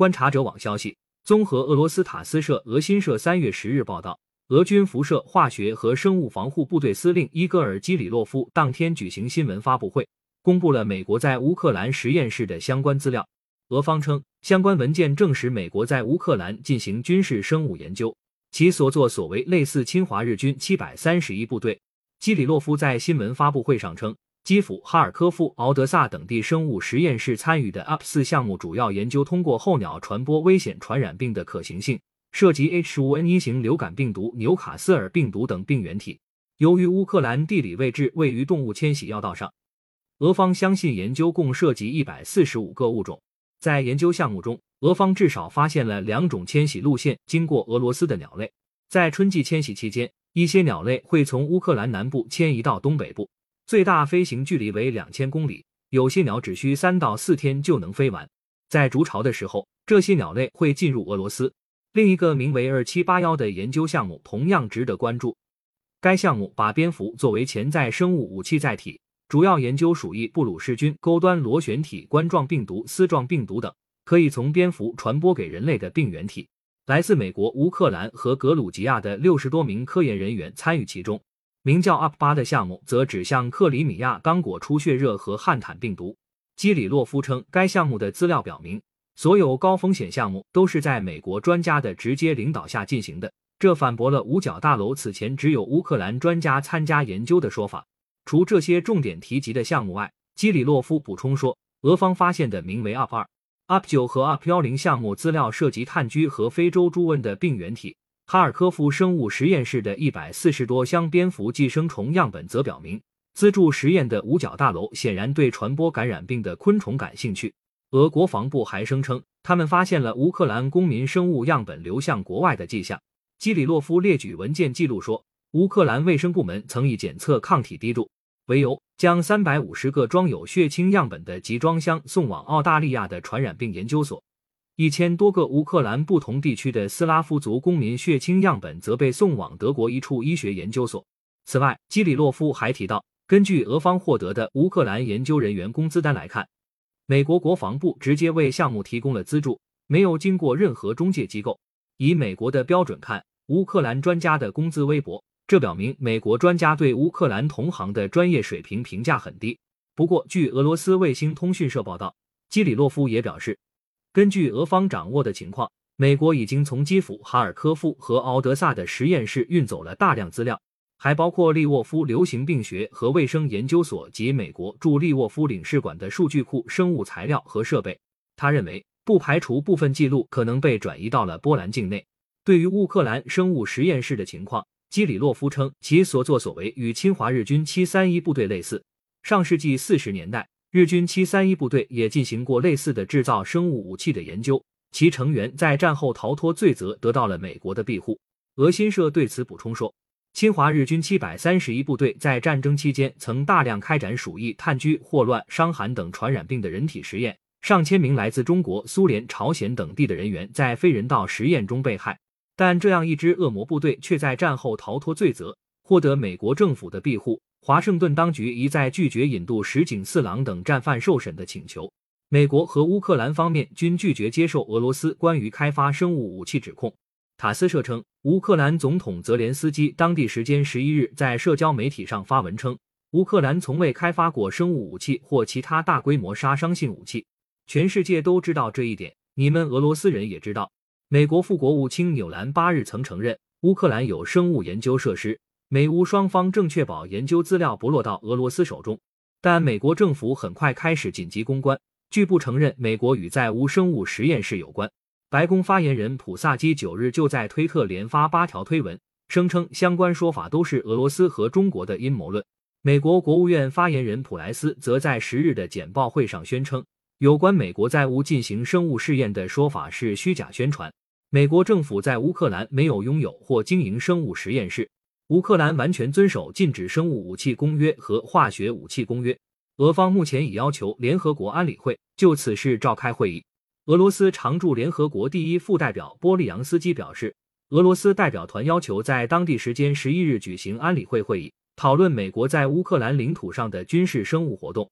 观察者网消息，综合俄罗斯塔斯社、俄新社三月十日报道，俄军辐射化学和生物防护部队司令伊戈尔基里洛夫当天举行新闻发布会，公布了美国在乌克兰实验室的相关资料。俄方称，相关文件证实美国在乌克兰进行军事生物研究，其所作所为类似侵华日军七百三十一部队。基里洛夫在新闻发布会上称，基辅、哈尔科夫、敖德萨等地生物实验室参与的 UP 四项目主要研究通过候鸟传播危险传染病的可行性，涉及 H5N1 型流感病毒、纽卡斯尔病毒等病原体。由于乌克兰地理位置位于动物迁徙要道上，俄方相信研究共涉及一百四十五个物种。在研究项目中，俄方至少发现了两种迁徙路线经过俄罗斯的鸟类。在春季迁徙期间，一些鸟类会从乌克兰南部迁移到东北部，最大飞行距离为两千公里。有些鸟只需三到四天就能飞完。在筑巢的时候，这些鸟类会进入俄罗斯。另一个名为二七八幺的研究项目同样值得关注。该项目把蝙蝠作为潜在生物武器载体。主要研究鼠疫、布鲁氏菌、钩端螺旋体冠状病毒、丝状病毒等可以从蝙蝠传播给人类的病原体。来自美国、乌克兰和格鲁吉亚的六十多名科研人员参与其中。名叫 UP 八的项目则指向克里米亚刚果出血热和汉坦病毒。基里洛夫称，该项目的资料表明，所有高风险项目都是在美国专家的直接领导下进行的，这反驳了五角大楼此前只有乌克兰专家参加研究的说法。除这些重点提及的项目外，基里洛夫补充说，俄方发现的名为 UP 二、UP 九和 UP 幺零项目资料涉及炭疽和非洲猪瘟的病原体。哈尔科夫生物实验室的一百四十多箱蝙蝠寄生虫样本则表明，资助实验的五角大楼显然对传播感染病的昆虫感兴趣。俄国防部还声称，他们发现了乌克兰公民生物样本流向国外的迹象。基里洛夫列举文件记录说。乌克兰卫生部门曾以检测抗体滴度为由，将三百五十个装有血清样本的集装箱送往澳大利亚的传染病研究所，一千多个乌克兰不同地区的斯拉夫族公民血清样本则被送往德国一处医学研究所。此外，基里洛夫还提到，根据俄方获得的乌克兰研究人员工资单来看，美国国防部直接为项目提供了资助，没有经过任何中介机构。以美国的标准看，乌克兰专家的工资微薄。这表明美国专家对乌克兰同行的专业水平评价很低。不过，据俄罗斯卫星通讯社报道，基里洛夫也表示，根据俄方掌握的情况，美国已经从基辅、哈尔科夫和敖德萨的实验室运走了大量资料，还包括利沃夫流行病学和卫生研究所及美国驻利沃夫领事馆的数据库、生物材料和设备。他认为，不排除部分记录可能被转移到了波兰境内。对于乌克兰生物实验室的情况，基里洛夫称，其所作所为与侵华日军七三一部队类似。上世纪四十年代，日军七三一部队也进行过类似的制造生物武器的研究，其成员在战后逃脱罪责，得到了美国的庇护。俄新社对此补充说，侵华日军七百三十一部队在战争期间曾大量开展鼠疫、炭疽、霍乱、伤寒等传染病的人体实验，上千名来自中国、苏联、朝鲜等地的人员在非人道实验中被害。但这样一支恶魔部队却在战后逃脱罪责，获得美国政府的庇护。华盛顿当局一再拒绝引渡石井四郎等战犯受审的请求。美国和乌克兰方面均拒绝接受俄罗斯关于开发生物武器指控。塔斯社称，乌克兰总统泽连斯基当地时间十一日在社交媒体上发文称，乌克兰从未开发过生物武器或其他大规模杀伤性武器。全世界都知道这一点，你们俄罗斯人也知道。美国副国务卿纽兰八日曾承认，乌克兰有生物研究设施，美乌双方正确保研究资料不落到俄罗斯手中。但美国政府很快开始紧急公关，拒不承认美国与在乌生物实验室有关。白宫发言人普萨基九日就在推特连发八条推文，声称相关说法都是俄罗斯和中国的阴谋论。美国国务院发言人普莱斯则在十日的简报会上宣称，有关美国在乌进行生物试验的说法是虚假宣传。美国政府在乌克兰没有拥有或经营生物实验室。乌克兰完全遵守禁止生物武器公约和化学武器公约。俄方目前已要求联合国安理会就此事召开会议。俄罗斯常驻联合国第一副代表波利扬斯基表示，俄罗斯代表团要求在当地时间十一日举行安理会会议，讨论美国在乌克兰领土上的军事生物活动。